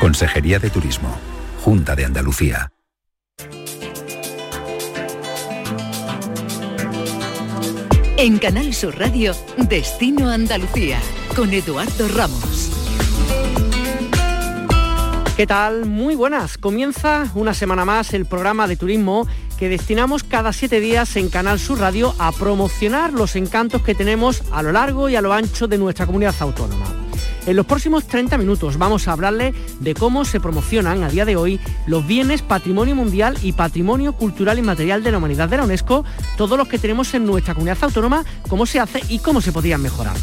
Consejería de Turismo. Junta de Andalucía. En Canal Sur Radio, Destino Andalucía, con Eduardo Ramos. ¿Qué tal? Muy buenas. Comienza una semana más el programa de turismo que destinamos cada siete días en Canal Sur Radio a promocionar los encantos que tenemos a lo largo y a lo ancho de nuestra comunidad autónoma. En los próximos 30 minutos vamos a hablarle de cómo se promocionan a día de hoy los bienes patrimonio mundial y patrimonio cultural y material de la humanidad de la UNESCO, todos los que tenemos en nuestra comunidad autónoma, cómo se hace y cómo se podrían mejorar.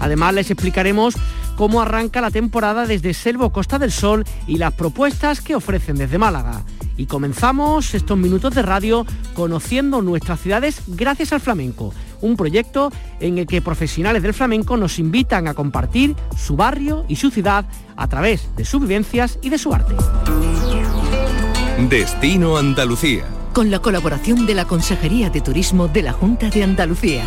Además les explicaremos cómo arranca la temporada desde Selvo Costa del Sol y las propuestas que ofrecen desde Málaga. Y comenzamos estos minutos de radio conociendo nuestras ciudades gracias al flamenco, un proyecto en el que profesionales del flamenco nos invitan a compartir su barrio y su ciudad a través de sus vivencias y de su arte. Destino Andalucía. Con la colaboración de la Consejería de Turismo de la Junta de Andalucía.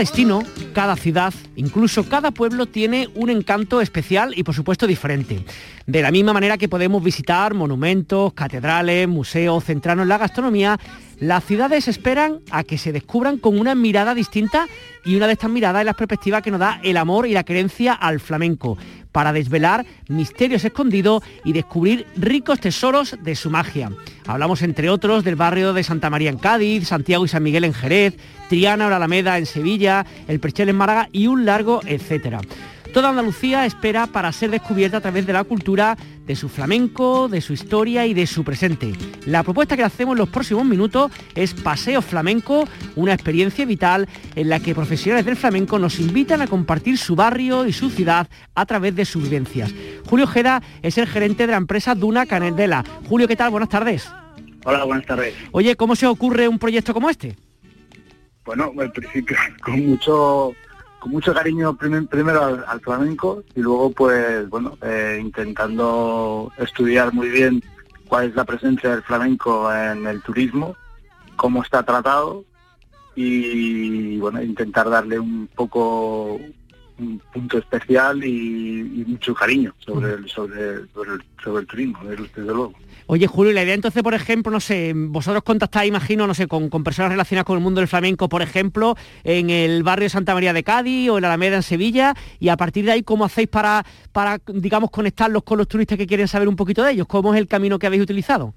Destino, cada ciudad, incluso cada pueblo tiene un encanto especial y por supuesto diferente. De la misma manera que podemos visitar monumentos, catedrales, museos, centrarnos en la gastronomía, las ciudades esperan a que se descubran con una mirada distinta y una de estas miradas es la perspectiva que nos da el amor y la creencia al flamenco, para desvelar misterios escondidos y descubrir ricos tesoros de su magia. Hablamos entre otros del barrio de Santa María en Cádiz, Santiago y San Miguel en Jerez, Triana o la Alameda en Sevilla, el Perchel en Málaga y un largo etcétera. Toda Andalucía espera para ser descubierta a través de la cultura, de su flamenco, de su historia y de su presente. La propuesta que hacemos en los próximos minutos es Paseo Flamenco, una experiencia vital en la que profesionales del flamenco nos invitan a compartir su barrio y su ciudad a través de sus vivencias. Julio Jeda es el gerente de la empresa Duna Canedela. Julio, ¿qué tal? Buenas tardes. Hola, buenas tardes. Oye, ¿cómo se ocurre un proyecto como este? Bueno, al principio con mucho con mucho cariño prim- primero al, al flamenco y luego pues bueno eh, intentando estudiar muy bien cuál es la presencia del flamenco en el turismo, cómo está tratado y bueno intentar darle un poco un punto especial y, y mucho cariño sobre el, sobre, sobre el, sobre el turismo, desde luego. Oye, Julio, y la idea entonces, por ejemplo, no sé, vosotros contactáis, imagino, no sé, con, con personas relacionadas con el mundo del flamenco, por ejemplo, en el barrio de Santa María de Cádiz o en la Alameda en Sevilla, y a partir de ahí, ¿cómo hacéis para, para, digamos, conectarlos con los turistas que quieren saber un poquito de ellos? ¿Cómo es el camino que habéis utilizado?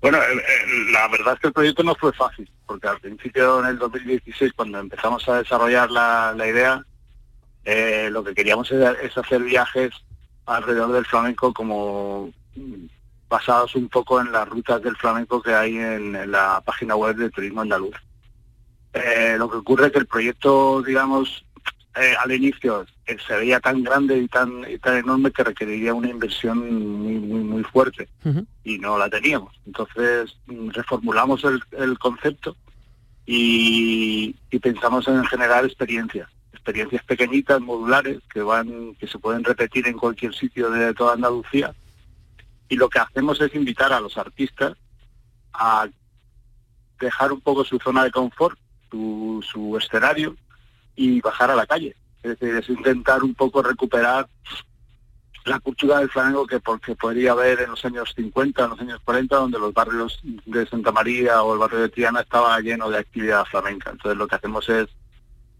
Bueno, eh, eh, la verdad es que el proyecto no fue fácil, porque al principio, en el 2016, cuando empezamos a desarrollar la, la idea, eh, lo que queríamos es, es hacer viajes alrededor del flamenco como basados un poco en las rutas del flamenco que hay en, en la página web de Turismo Andaluz. Eh, lo que ocurre es que el proyecto, digamos, eh, al inicio eh, se veía tan grande y tan, y tan enorme que requeriría una inversión muy, muy, muy fuerte y no la teníamos. Entonces mm, reformulamos el, el concepto y, y pensamos en generar experiencias, experiencias pequeñitas, modulares, que van, que se pueden repetir en cualquier sitio de toda Andalucía. Y lo que hacemos es invitar a los artistas a dejar un poco su zona de confort, su, su escenario y bajar a la calle. Es decir, es intentar un poco recuperar la cultura del flamenco que porque podría haber en los años 50, en los años 40, donde los barrios de Santa María o el barrio de Triana estaba lleno de actividad flamenca. Entonces lo que hacemos es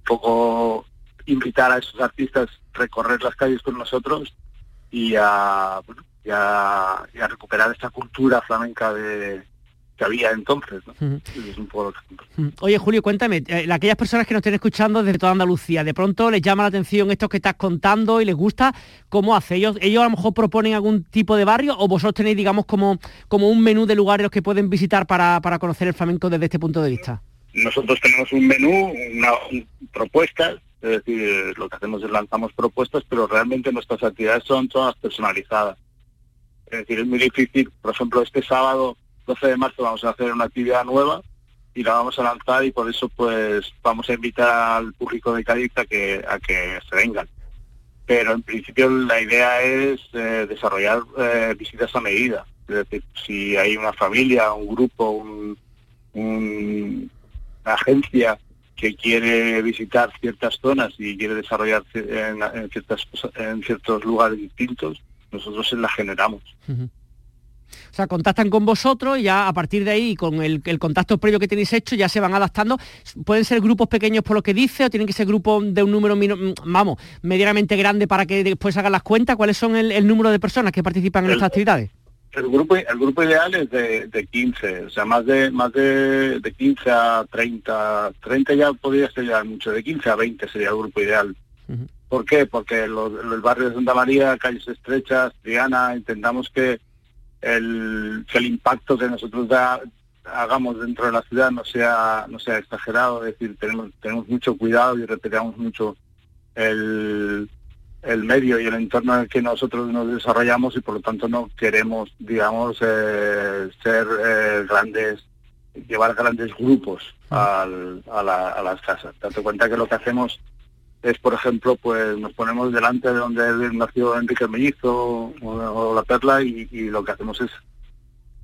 poco invitar a esos artistas a recorrer las calles con nosotros y a, bueno, y a, y a recuperar esta cultura flamenca de, que había entonces. ¿no? Ujú. Es un poco lo que-. Oye, Julio, cuéntame, eh, aquellas personas que nos estén escuchando desde toda Andalucía, de pronto les llama la atención esto que estás contando y les gusta, ¿cómo hace? ¿Ellos, ellos a lo mejor proponen algún tipo de barrio o vosotros tenéis, digamos, como, como un menú de lugares que pueden visitar para, para conocer el flamenco desde este punto de vista? Nosotros tenemos un menú, una, un- propuestas, es decir, lo que hacemos es lanzamos propuestas, pero realmente nuestras actividades son todas personalizadas. Es decir, es muy difícil, por ejemplo, este sábado 12 de marzo vamos a hacer una actividad nueva y la vamos a lanzar y por eso pues vamos a invitar al público de Cádiz a que, a que se vengan. Pero en principio la idea es eh, desarrollar eh, visitas a medida. Es decir, si hay una familia, un grupo, un, agencia que quiere visitar ciertas zonas y quiere desarrollar en, en ciertas, en ciertos lugares distintos, nosotros se la generamos. O sea, contactan con vosotros y ya a partir de ahí, con el, el contacto previo que tenéis hecho, ya se van adaptando. ¿Pueden ser grupos pequeños por lo que dice o tienen que ser grupos de un número, vamos, medianamente grande para que después hagan las cuentas? ¿Cuáles son el, el número de personas que participan en El- estas actividades? El grupo, el grupo ideal es de, de 15, o sea, más de más de, de 15 a 30, 30 ya podría ser ya mucho, de 15 a 20 sería el grupo ideal. ¿Por qué? Porque los, el barrio de Santa María, calles estrechas, Triana, intentamos que el, que el impacto que nosotros da- hagamos dentro de la ciudad no sea no sea exagerado, es decir, tenemos tenemos mucho cuidado y respetamos mucho el, el medio y el entorno en el que nosotros nos desarrollamos y por lo tanto no queremos, digamos, eh, ser eh, grandes, llevar grandes grupos al- a, la- a las casas. Date cuenta que lo que hacemos es, por ejemplo, pues nos ponemos delante de donde nació Enrique el Mellizo o, o La Perla y, y lo que hacemos es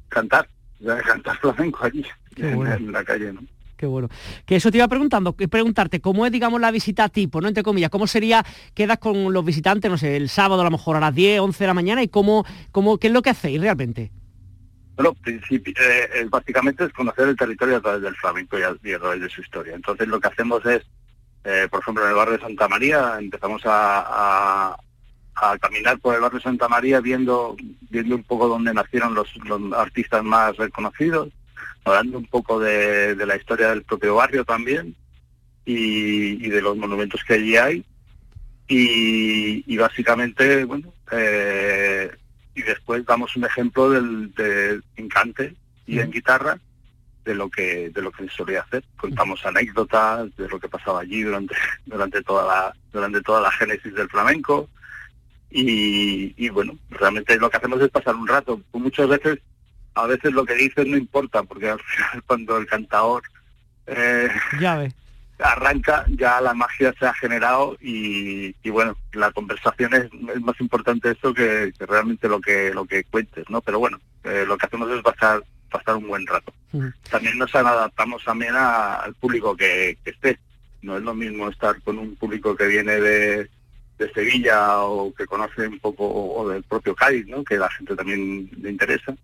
cantar, cantar flamenco allí, en, bueno. en la calle, ¿no? Qué bueno. Que eso te iba preguntando, preguntarte, ¿cómo es, digamos, la visita tipo, no? Entre comillas, ¿cómo sería, quedas con los visitantes, no sé, el sábado a lo mejor a las 10, 11 de la mañana y cómo, cómo qué es lo que hacéis realmente? Bueno, eh, básicamente es conocer el territorio a través del flamenco y a, y través de su historia. Entonces lo que hacemos es, eh, por ejemplo, en el barrio de Santa María empezamos a caminar por el barrio de Santa María viendo viendo un poco dónde nacieron los, los artistas más reconocidos, hablando un poco de, de la historia del propio barrio también y, y de los monumentos que allí hay. Y, y básicamente, bueno, eh, y después damos un ejemplo del, de en cante y en guitarra de lo que de lo que se solía hacer. Contamos anécdotas de lo que pasaba allí durante durante toda la durante toda la génesis del flamenco. Y, y bueno realmente lo que hacemos es pasar un rato. Muchas veces a veces lo que dices no importa porque al final cuando el cantador eh, arranca, ya la magia se ha generado y, y bueno, la conversación es, es más importante eso que, que realmente lo que lo que cuentes, ¿no? Pero bueno, eh, lo que hacemos es pasar pasar un buen rato. Ujú. También nos adaptamos también a- al público que, que esté. No es lo mismo estar con un público que viene de, de Sevilla o que conoce un poco o del propio Cádiz, ¿no? Que la gente también le interesa.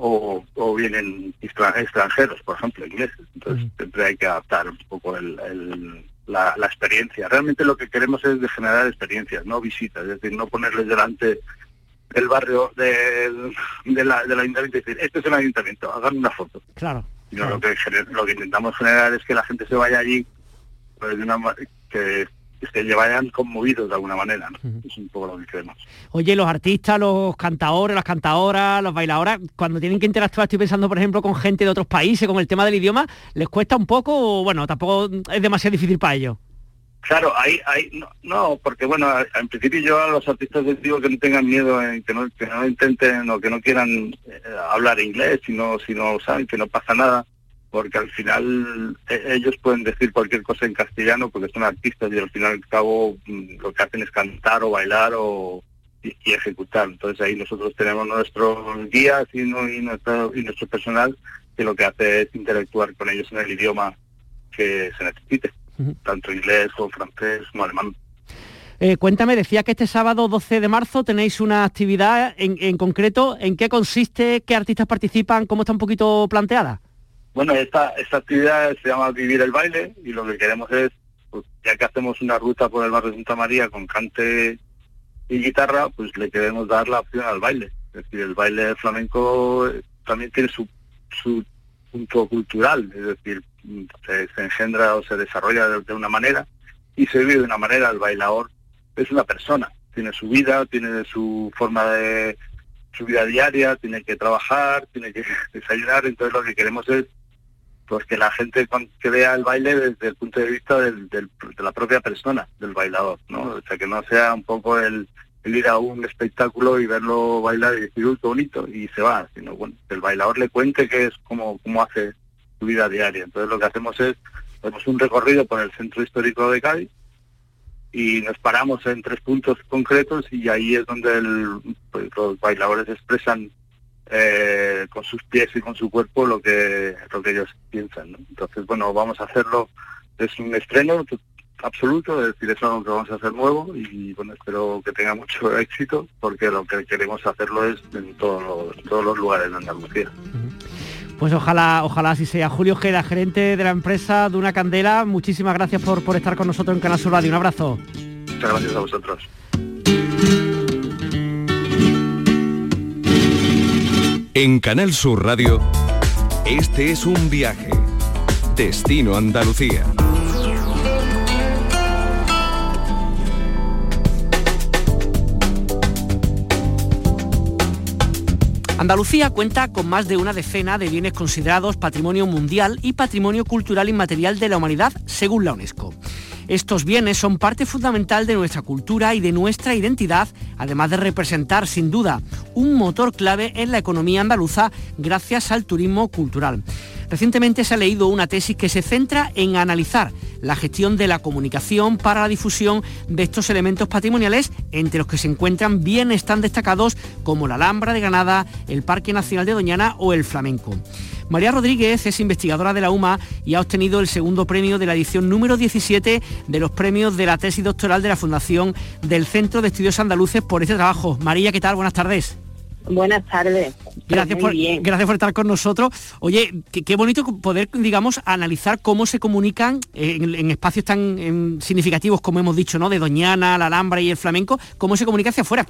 O, o vienen extra- extranjeros, por ejemplo, ingleses. Entonces siempre hay que adaptar un poco el, el- la, la experiencia. Realmente lo que queremos es de generar experiencias, no visitas, es decir, no ponerles delante del barrio del de la, del ayuntamiento y decir, este es el ayuntamiento, hagan una foto. Claro. Sino claro. lo que lo que intentamos generar es que la gente se vaya allí pues, de una que, que se vayan conmovidos de alguna manera. ¿no? Es un poco lo que. Oye, los artistas, los cantadores, las cantadoras, los bailadoras, cuando tienen que interactuar, estoy pensando, por ejemplo, con gente de otros países, con el tema del idioma, ¿les cuesta un poco o, bueno, tampoco es demasiado difícil para ellos? Claro, ahí, ahí no, no, porque bueno, en principio yo a los artistas les digo que no tengan miedo, en que no, que no intenten o que no quieran eh, hablar inglés, sino, si no saben que no pasa nada, porque al final eh, ellos pueden decir cualquier cosa en castellano porque son artistas y al final y al cabo mm, lo que hacen es cantar o bailar o y, y ejecutar. Entonces ahí nosotros tenemos nuestros guías y, no- y nuestro y nuestro personal que lo que hace es interactuar con ellos en el idioma que se necesite tanto inglés o francés como alemán. Eh, cuéntame, decía que este sábado 12 de marzo tenéis una actividad en, en concreto, ¿en qué consiste? ¿Qué artistas participan? ¿Cómo está un poquito planteada? Bueno, esta, esta actividad se llama Vivir el Baile y lo que queremos es, pues, ya que hacemos una ruta por el barrio de Santa María con cante y guitarra, pues le queremos dar la opción al baile. Es decir, el baile flamenco eh, también tiene su su punto cultural, es decir, se, engendra o se desarrolla de, una manera y se vive de una manera. El bailador es una persona, tiene su vida, tiene su forma de su vida diaria, tiene que trabajar, tiene que desayunar, entonces lo que queremos es pues que la gente que vea el baile desde el punto de vista de la propia persona, del bailador, ¿no? O sea, que no sea un poco el, ir a un espectáculo y verlo bailar y decir, uy, qué bonito, y se va, sino bueno, que el bailador le cuente que es como, como hace su vida diaria. Entonces lo que hacemos es, hacemos un recorrido por el centro histórico de Cádiz y nos paramos en tres puntos concretos y ahí es donde pues, los bailadores expresan eh, con sus pies y con su cuerpo lo que lo que ellos piensan. Entonces, bueno, vamos a hacerlo, es un estreno absoluto, es decir, es algo que vamos a hacer nuevo y bueno, espero que tenga mucho éxito porque lo que queremos hacerlo es en, todos los lugares de Andalucía. Pues ojalá, ojalá así sea. Julio Gera, gerente de la empresa de una Candela, muchísimas gracias por, por estar con nosotros en Canal Sur Radio. Un abrazo. Muchas gracias a vosotros. En Canal Sur Radio, este es un viaje. Destino Andalucía. Andalucía cuenta con más de una decena de bienes considerados patrimonio mundial y patrimonio cultural inmaterial de la humanidad, según la UNESCO. Estos bienes son parte fundamental de nuestra cultura y de nuestra identidad, además de representar sin duda un motor clave en la economía andaluza gracias al turismo cultural. Recientemente se ha leído una tesis que se centra en analizar la gestión de la comunicación para la difusión de estos elementos patrimoniales, entre los que se encuentran bienes tan destacados como la Alhambra de Granada, el Parque Nacional de Doñana o el Flamenco. María Rodríguez es investigadora de la UMA y ha obtenido el segundo premio de la edición número 17 de los premios de la tesis doctoral de la Fundación del Centro de Estudios Andaluces por este trabajo. María, ¿qué tal? Buenas tardes. Buenas tardes. Gracias por, gracias por estar con nosotros. Oye, qué, bonito poder, digamos, analizar cómo se comunican en, espacios tan significativos como hemos dicho, ¿no? De Doñana, la Alhambra y el flamenco, cómo se comunica hacia afuera.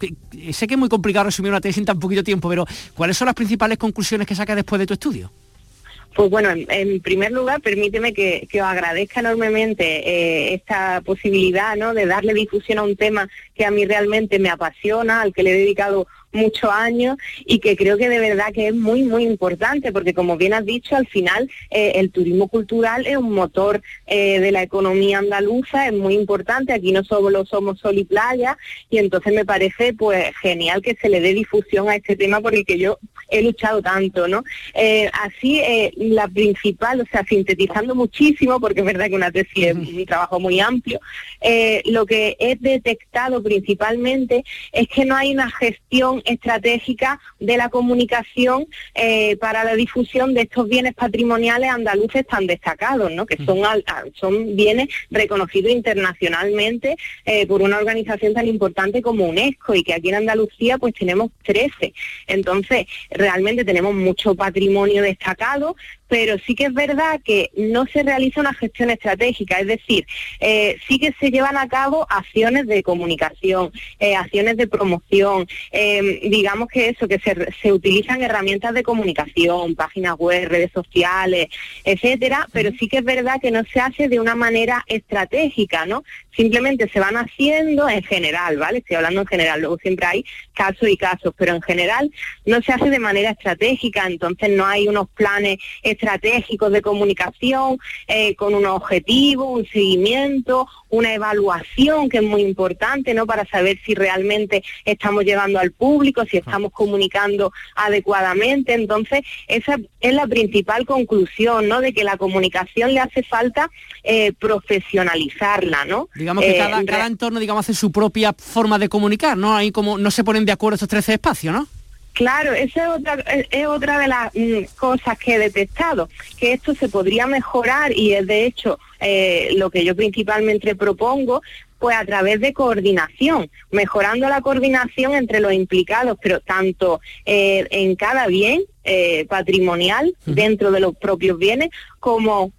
Sé que es muy complicado resumir una tesis en tan poquito tiempo, pero ¿cuáles son las principales conclusiones que sacas después de tu estudio? Pues bueno, en, primer lugar, permíteme que, os agradezca enormemente eh, esta posibilidad ¿no? de darle difusión a un tema que a mí realmente me apasiona, al que le he dedicado muchos años y que creo que de verdad que es muy, muy importante, porque como bien has dicho, al final eh, el turismo cultural es un motor eh, de la economía andaluza, es muy importante, aquí no solo somos sol y playa, y entonces me parece pues genial que se le dé difusión a este tema por el que yo he luchado tanto, ¿no? Eh, así, la principal, o sea, sintetizando muchísimo, porque es verdad que una tesis es un trabajo muy amplio, lo que he detectado principalmente es que no hay una gestión estratégica de la comunicación eh, para la difusión de estos bienes patrimoniales andaluces tan destacados, ¿no? que son, son bienes reconocidos internacionalmente eh, por una organización tan importante como UNESCO y que aquí en Andalucía pues tenemos 13. Entonces, realmente tenemos mucho patrimonio destacado, pero sí que es verdad que no se realiza una gestión estratégica, es decir, eh, sí que se llevan a cabo acciones de comunicación, eh, acciones de promoción, eh, digamos que eso, que se, se, utilizan herramientas de comunicación, páginas web, redes sociales, etcétera, pero sí que es verdad que no se hace de una manera estratégica, ¿no? Simplemente se van haciendo en general, ¿vale? Estoy hablando en general, luego siempre hay casos y casos, pero en general no se hace de manera estratégica, entonces no hay unos planes de comunicación eh, con un objetivo, un seguimiento, una evaluación que es muy importante, ¿no? Para saber si realmente estamos llevando al público, si estamos comunicando adecuadamente. Entonces, esa es la principal conclusión, ¿no? De que la comunicación le hace falta eh, profesionalizarla, ¿no? Digamos que cada, eh, cada, entorno, digamos, hace su propia forma de comunicar, ¿no? Ahí como no se ponen de acuerdo estos 13 espacios, ¿no? Claro, esa es otra, es otra de las mm, cosas que he detectado, que esto se podría mejorar y es de hecho eh, lo que yo principalmente propongo, pues a través de coordinación, mejorando la coordinación entre los implicados, pero tanto eh, en cada bien eh, patrimonial dentro de los propios bienes como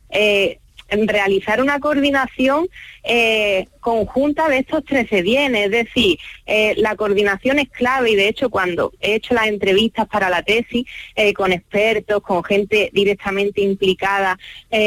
realizar una coordinación eh, conjunta de estos 13 bienes, es decir, eh, la coordinación es clave y de hecho cuando he hecho las entrevistas para la tesis eh, con expertos, con gente directamente implicada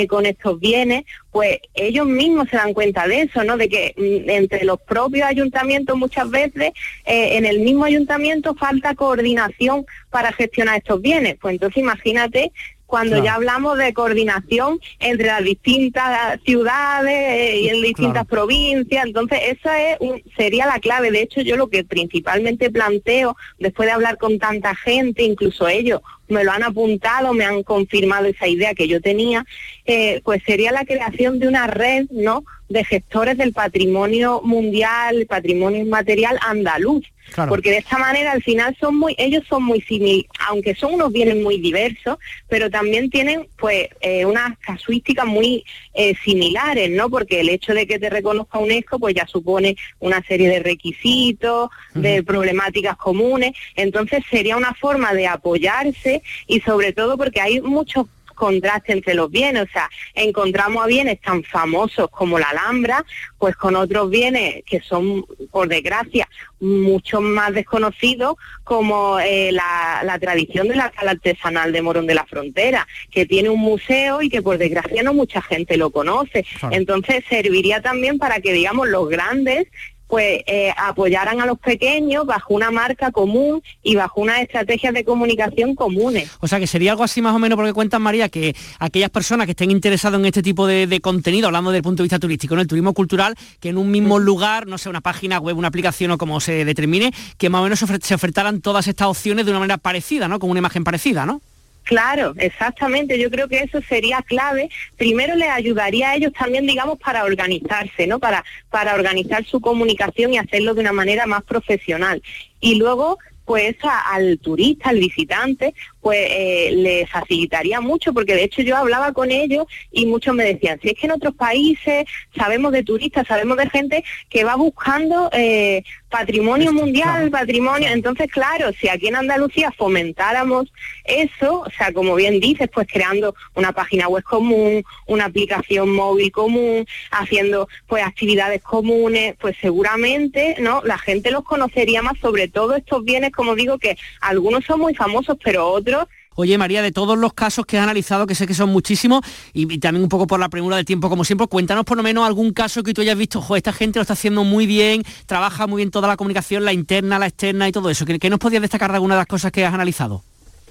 con estos bienes, pues ellos mismos se dan cuenta de eso, ¿no? De que mm, entre los propios ayuntamientos muchas veces en el mismo ayuntamiento falta coordinación para gestionar estos bienes. Pues entonces imagínate cuando ya hablamos de coordinación entre las distintas ciudades y en distintas provincias. Entonces, esa es sería la clave. De hecho, yo lo que principalmente planteo, después de hablar con tanta gente, incluso ellos me lo han apuntado, me han confirmado esa idea que yo tenía, eh, pues sería la creación de una red, ¿no?, de gestores del patrimonio mundial, patrimonio inmaterial andaluz. Porque de esta manera al final son muy, ellos son muy similares, aunque son unos bienes muy diversos, pero también tienen pues eh, unas casuísticas muy eh, similares, ¿no? Porque el hecho de que te reconozca UNESCO pues ya supone una serie de requisitos, de problemáticas comunes, entonces sería una forma de apoyarse y sobre todo porque hay muchos contraste entre los bienes, o sea, encontramos a bienes tan famosos como la Alhambra, pues con otros bienes que son, por desgracia, mucho más desconocidos, como eh, la, tradición de la sala artesanal de Morón de la Frontera, que tiene un museo y que por desgracia no mucha gente lo conoce. Entonces serviría también para que, digamos, los grandes pues eh, apoyaran a los pequeños bajo una marca común y bajo unas estrategias de comunicación comunes. O sea que sería algo así más o menos porque cuentan María que aquellas personas que estén interesadas en este tipo de, contenido, hablando desde el punto de vista turístico, en el turismo cultural, que en un mismo lugar, no sé, una página web, una aplicación o como se determine, que más o menos se ofertaran todas estas opciones de una manera parecida, ¿no? Con una imagen parecida, ¿no? Claro, exactamente. Yo creo que eso sería clave. Primero les ayudaría a ellos también, digamos, para organizarse, ¿no? Para, para organizar su comunicación y hacerlo de una manera más profesional. Y luego pues al turista, al visitante, pues eh, le facilitaría mucho, porque de hecho yo hablaba con ellos y muchos me decían, si es que en otros países sabemos de turistas, sabemos de gente que va buscando eh, patrimonio mundial, patrimonio, entonces claro, si aquí en Andalucía fomentáramos eso, o sea, como bien dices, pues creando una página web común, una aplicación móvil común, haciendo pues actividades comunes, pues seguramente, ¿no? La gente los conocería más, sobre todo estos bienes, como digo, que algunos son muy famosos, pero otros Oye, María, de todos los casos que has analizado, que sé que son muchísimos, y, también un poco por la premura del tiempo, como siempre, cuéntanos por lo menos algún caso que tú hayas visto, jo, esta gente lo está haciendo muy bien, trabaja muy bien toda la comunicación, la interna, la externa y todo eso. ¿Qué, nos podías destacar de alguna de las cosas que has analizado?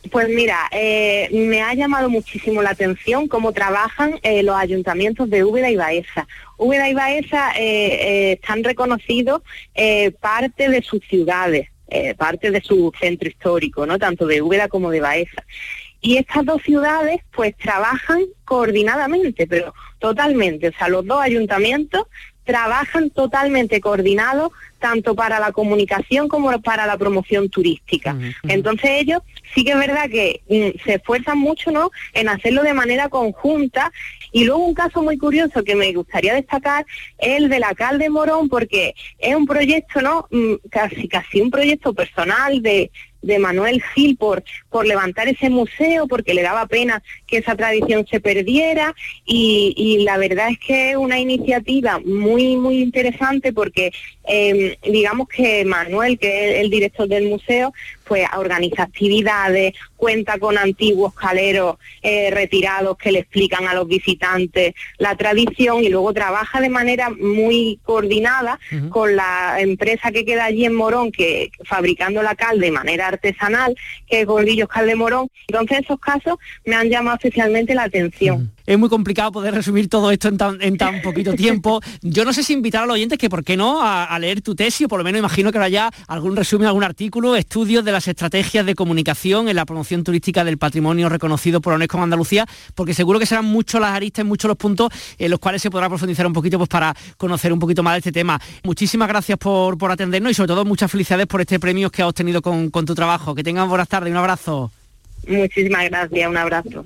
Pues mira, eh, me ha llamado muchísimo la atención cómo trabajan eh, los ayuntamientos de Úbeda y Baeza. Úbeda y Baeza eh, están reconocidos parte de sus ciudades. Eh, parte de su centro histórico, ¿no? Tanto de Úbeda como de Baeza. Y estas dos ciudades pues trabajan coordinadamente, pero totalmente. O sea, los dos ayuntamientos trabajan totalmente coordinados tanto para la comunicación como para la promoción turística. Entonces ellos sí que es verdad que mm, se esfuerzan mucho ¿no? en hacerlo de manera conjunta. Y luego un caso muy curioso que me gustaría destacar es el de la Cal de Morón, porque es un proyecto, ¿no? Mm, casi casi un proyecto personal de, de Manuel Gil por, por levantar ese museo, porque le daba pena que esa tradición se perdiera. Y, y la verdad es que es una iniciativa muy, muy interesante porque eh, digamos que Manuel, que es el director del museo, pues organiza actividades, cuenta con antiguos caleros eh, retirados que le explican a los visitantes la tradición y luego trabaja de manera muy coordinada con la empresa que queda allí en Morón, que fabricando la cal de manera artesanal, que es Gordillos Cal de Morón. Entonces esos casos me han llamado especialmente la atención es muy complicado poder resumir todo esto en tan, poquito tiempo. Yo no sé si invitar a los oyentes que, ¿por qué no?, a, leer tu tesis, o por lo menos imagino que haya algún resumen, algún artículo, estudios de las estrategias de comunicación en la promoción turística del patrimonio reconocido por UNESCO en Andalucía, porque seguro que serán muchos las aristas, muchos los puntos en los cuales se podrá profundizar un poquito pues, para conocer un poquito más de este tema. Muchísimas gracias por, por atendernos y sobre todo muchas felicidades por este premio que has obtenido con, con tu trabajo. Que tengan buenas tardes, un abrazo. Muchísimas gracias, un abrazo.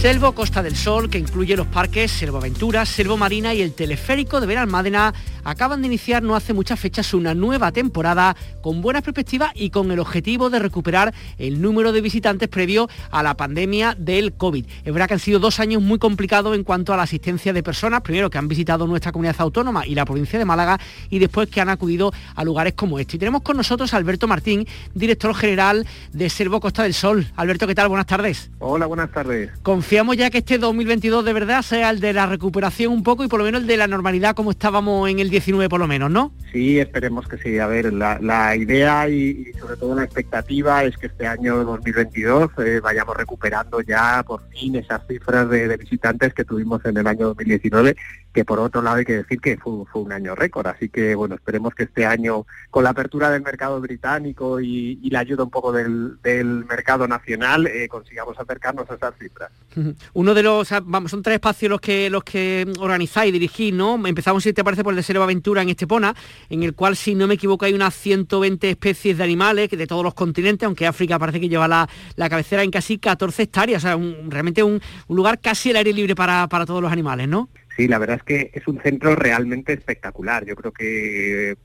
Selvo Costa del Sol, que incluye los parques Selvo Aventuras, Selvo Marina y el teleférico de Benalmádena, acaban de iniciar no hace muchas fechas una nueva temporada con buenas perspectivas y con el objetivo de recuperar el número de visitantes previo a la pandemia del COVID. Es verdad que han sido dos años muy complicados en cuanto a la asistencia de personas, primero que han visitado nuestra comunidad autónoma y la provincia de Málaga y después que han acudido a lugares como este. Y tenemos con nosotros a Alberto Martín, director general de Selvo Costa del Sol. Alberto, ¿qué tal? Buenas tardes. Hola, buenas tardes. Confiamos ya que este 2022 de verdad sea el de la recuperación un poco y por lo menos el de la normalidad como estábamos en el 19 por lo menos, ¿no? Sí, esperemos que sí. A ver, la, idea y, sobre todo la expectativa es que este año 2022 eh, vayamos recuperando ya por fin esas cifras de, visitantes que tuvimos en el año 2019, que por otro lado hay que decir que fue, un año récord. Así que bueno, esperemos que este año con la apertura del mercado británico y, la ayuda un poco del, mercado nacional eh, consigamos acercarnos a esas cifras. Uno de los, vamos, son tres espacios los que los que organizáis dirigís, ¿no? Empezamos, si te parece, por el de Selva Aventura en Estepona, en el cual, si no me equivoco, hay unas 120 especies de animales de todos los continentes, aunque África parece que lleva la, cabecera en casi 14 hectáreas, o sea, realmente un, lugar casi al aire libre para, para todos los animales, ¿no? Sí, la verdad es que es un centro realmente espectacular. Yo creo que eh,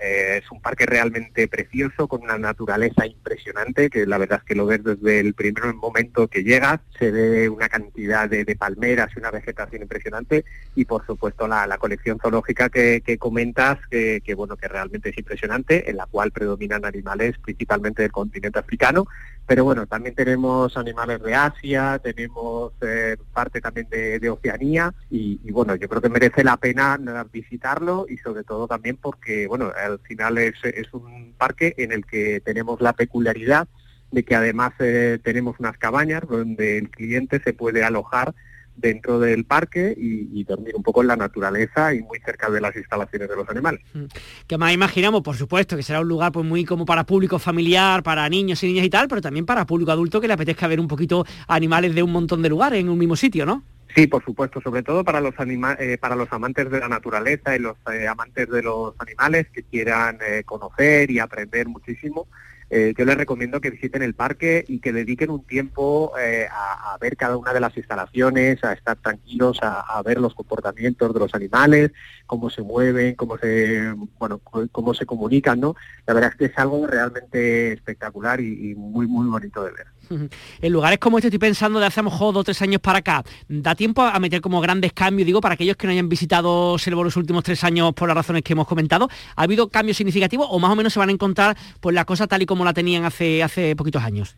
eh, es un parque realmente precioso, con una naturaleza impresionante, que la verdad es que lo ves desde el primer momento que llegas, se ve una cantidad de, palmeras y una vegetación impresionante, y por supuesto la, colección zoológica que, comentas, que, bueno, que realmente es impresionante, en la cual predominan animales principalmente del continente africano, pero bueno, también tenemos animales de Asia, tenemos eh, parte también de, Oceanía y, bueno, yo creo que merece la pena visitarlo y sobre todo también porque, bueno, al final es, un parque en el que tenemos la peculiaridad de que además eh, tenemos unas cabañas donde el cliente se puede alojar dentro del parque y, dormir un poco en la naturaleza y muy cerca de las instalaciones de los animales. Mm. Que más imaginamos, por supuesto, que será un lugar pues muy como para público familiar, para niños y niñas y tal, pero también para público adulto que le apetezca ver un poquito animales de un montón de lugares en un mismo sitio, ¿no? Sí, por supuesto, sobre todo para los eh, para los amantes de la naturaleza y los eh, amantes de los animales que quieran eh, conocer y aprender muchísimo. Eh, yo les recomiendo que visiten el parque y que dediquen un tiempo eh, a, ver cada una de las instalaciones, a estar tranquilos, a, ver los comportamientos de los animales, cómo se mueven, cómo se, bueno, cómo se comunican, ¿no? La verdad es que es algo realmente espectacular y muy, muy bonito de ver. En lugares como este estoy pensando de hace a lo mejor dos o tres años para acá, ¿da tiempo a meter como grandes cambios? Digo, para aquellos que no hayan visitado Selvo los últimos tres años por las razones que hemos comentado, ¿ha habido cambios significativos o más o menos se van a encontrar pues la cosa tal y como la tenían hace, hace poquitos años?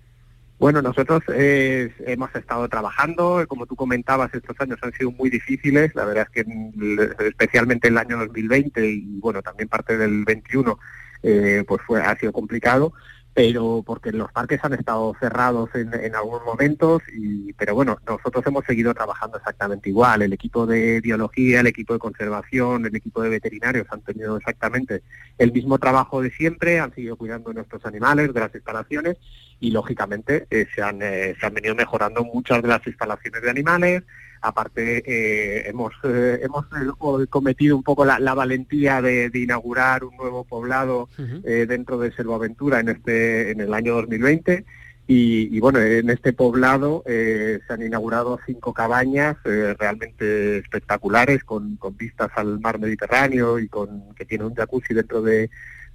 Bueno, nosotros eh, hemos estado trabajando, como tú comentabas, estos años han sido muy difíciles, la verdad es que mm, especialmente el año 2020 y bueno, también parte del 21, eh, pues fue, ha sido complicado, pero porque los parques han estado cerrados en, en, algunos momentos, y, pero bueno, nosotros hemos seguido trabajando exactamente igual. El equipo de biología, el equipo de conservación, el equipo de veterinarios han tenido exactamente el mismo trabajo de siempre, han seguido cuidando nuestros animales, de las instalaciones, y lógicamente eh, se, han, eh, se han venido mejorando muchas de las instalaciones de animales, Aparte, eh, hemos, eh, hemos eh, cometido un poco la, valentía de, inaugurar un nuevo poblado dentro de Selvaventura en, este, en el año 2020. Y, bueno, en este poblado se han inaugurado cinco cabañas realmente espectaculares con, con, vistas al mar Mediterráneo y con que tiene un jacuzzi dentro de,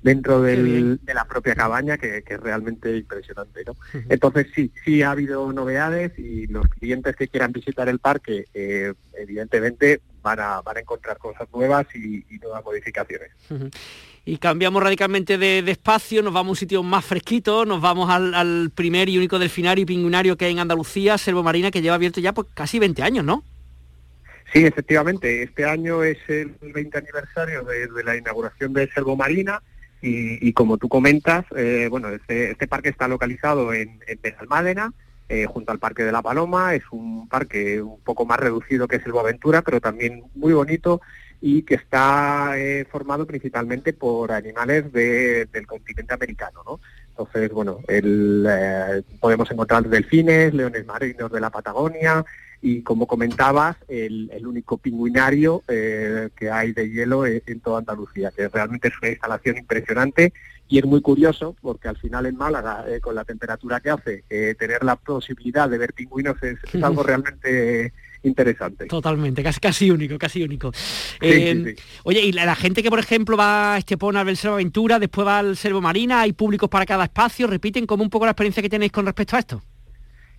dentro de la propia cabaña, que, es realmente impresionante. ¿no? Entonces sí, sí ha habido novedades y los clientes que quieran visitar el parque, eh, evidentemente van a, van a encontrar cosas nuevas y, nuevas modificaciones. Y cambiamos radicalmente de, espacio, nos vamos a un sitio más fresquito, nos vamos al, primer y único delfinario y pingüinario que hay en Andalucía, Selvo Marina, que lleva abierto ya pues casi 20 años, ¿no? Sí, efectivamente. Este año es el 20 aniversario de, de la inauguración de Selvo Marina y, como tú comentas, eh, bueno, este, este, parque está localizado en, en eh, junto al Parque de la Paloma. Es un parque un poco más reducido que Aventura, pero también muy bonito y que está eh, formado principalmente por animales del continente americano, ¿no? Entonces, bueno, el, eh, podemos encontrar delfines, leones marinos de la Patagonia y, como comentabas, el, el único pingüinario eh, que hay de hielo en, en toda Andalucía, que realmente es una instalación impresionante y es muy curioso porque al final en Málaga, eh, con la temperatura que hace, eh, tener la posibilidad de ver pingüinos es, es algo realmente interesante. Totalmente, casi, casi único, casi único. Sí, Eh, sí, sí. Oye, y la, la gente que, por ejemplo, va a Estepona a ver Selva Aventura, después va al Selvo Marina, hay públicos para cada espacio, repiten como un poco la experiencia que tenéis con respecto a esto.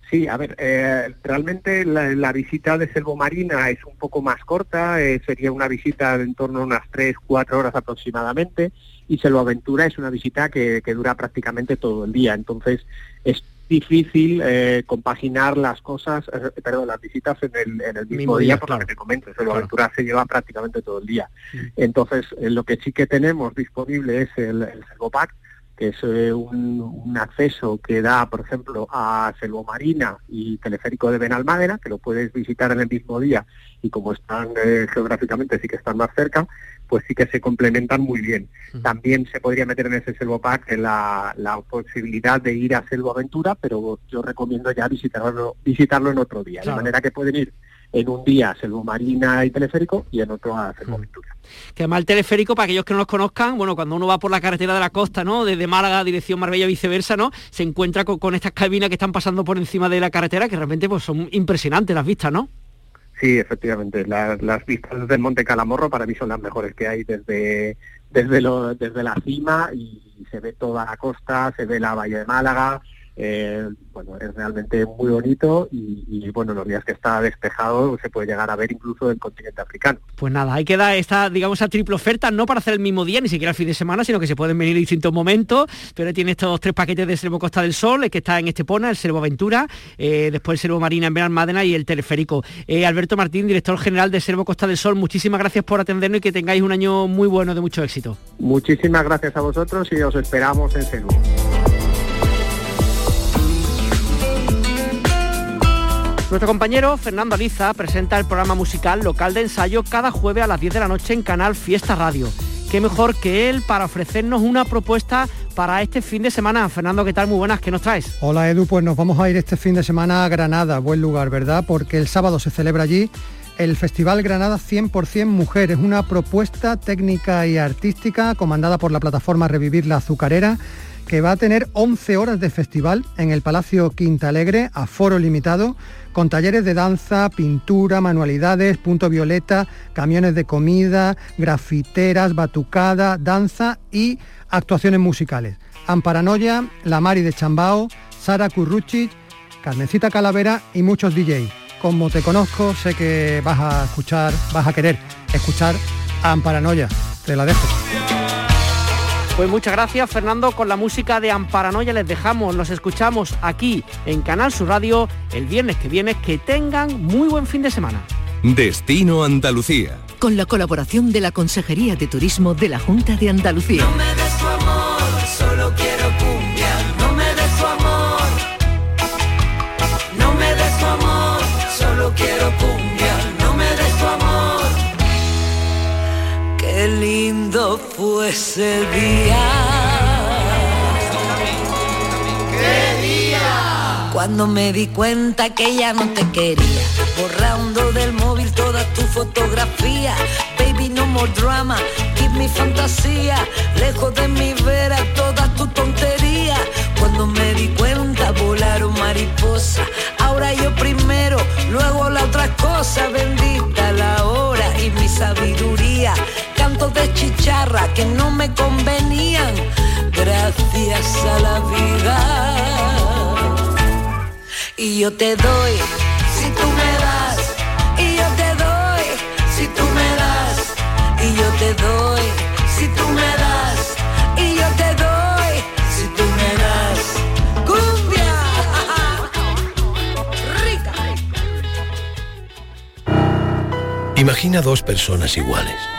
Sí, a ver, eh, realmente la, la visita de Selvo Marina es un poco más corta, eh, sería una visita de en torno a unas 3, 4 horas aproximadamente, y Selvo Aventura es una visita que, que dura prácticamente todo el día, entonces es difícil eh, compaginar las cosas, eh, perdón, las visitas en el, en el mismo, Mismo día, día, por claro. lo que te comento, Selvo Claro. Aventura se lleva prácticamente todo el día. Entonces, eh, lo que sí que tenemos disponible es el, el Selvo Pack, que es eh, un, un acceso que da, por ejemplo, a Selvo Marina y Teleférico de Benalmádena, que lo puedes visitar en el mismo día y como están eh, geográficamente sí que están más cerca, pues sí que se complementan muy bien. También se podría meter en ese Selvo Pack la, la posibilidad de ir a Selvo Aventura, pero yo recomiendo ya visitarlo, visitarlo en otro día, Claro. de manera que pueden ir en un día Selvo Marina y Teleférico y en otro a Selvo Aventura. Que además el teleférico, para aquellos que no los conozcan, bueno, cuando uno va por la carretera de la costa, ¿no? Desde Málaga, dirección Marbella, viceversa, ¿no? Se encuentra con, con estas cabinas que están pasando por encima de la carretera, que realmente pues son impresionantes las vistas, ¿no? Sí, efectivamente. La- las vistas del Monte Calamorro para mí son las mejores que hay desde desde lo- desde la cima y se ve toda la costa, se ve la bahía de Málaga. Eh, bueno, es realmente muy bonito y, y, bueno, los días que está despejado se puede llegar a ver incluso el continente africano. Pues nada, hay que dar esta, digamos, esa triple oferta, no para hacer el mismo día, ni siquiera el fin de semana, sino que se pueden venir en distintos momentos, pero tiene estos tres paquetes de Servo Costa del Sol, el que está en Estepona, el Servo Aventura, eh, después el Servo Marina en Benalmádena y el teleférico. Eh, Alberto Martín, director general de Servo Costa del Sol, muchísimas gracias por atendernos y que tengáis un año muy bueno, de mucho éxito. Muchísimas gracias a vosotros y os esperamos en Selú. Nuestro compañero Fernando Aliza presenta el programa musical local de ensayo cada jueves a las 10 de la noche en Canal Fiesta Radio. Qué mejor que él para ofrecernos una propuesta para este fin de semana. Fernando, ¿qué tal? Muy buenas, ¿qué nos traes? Hola Edu, pues nos vamos a ir este fin de semana a Granada, buen lugar, ¿verdad? Porque el sábado se celebra allí el Festival Granada 100% Mujer. Es una propuesta técnica y artística comandada por la plataforma Revivir la Azucarera que va a tener 11 horas de festival en el Palacio Quinta Alegre, a foro limitado, con talleres de danza, pintura, manualidades, punto violeta, camiones de comida, grafiteras, batucada, danza y actuaciones musicales. Amparanoia, La Mari de Chambao, Sara Curruchich, Carmencita Calavera y muchos DJs. Como te conozco, sé que vas a escuchar, vas a querer escuchar a Amparanoia. Te la dejo. Pues muchas gracias Fernando, con la música de Amparanoia les dejamos, nos escuchamos aquí en Canal Sur Radio el viernes que viene, que tengan muy buen fin de semana. Destino Andalucía. Con la colaboración de la Consejería de Turismo de la Junta de Andalucía. No lindo fue ese día. ¡Qué día! Cuando me di cuenta que ya no te quería, borrando del móvil toda tu fotografía. Baby, no more drama, keep mi fantasía, lejos de mi vera toda tu tontería. Cuando me di cuenta volaron mariposa, ahora yo primero, luego la otra cosa, bendita la hora y mi sabiduría. Cantos de chicharra que no me convenían, gracias a la vida. Y yo te doy, si tú me das, y yo te doy, si tú me das, y yo te doy, si tú me das, y yo te doy, si tú me das. Cumbia, rica. Imagina dos personas iguales.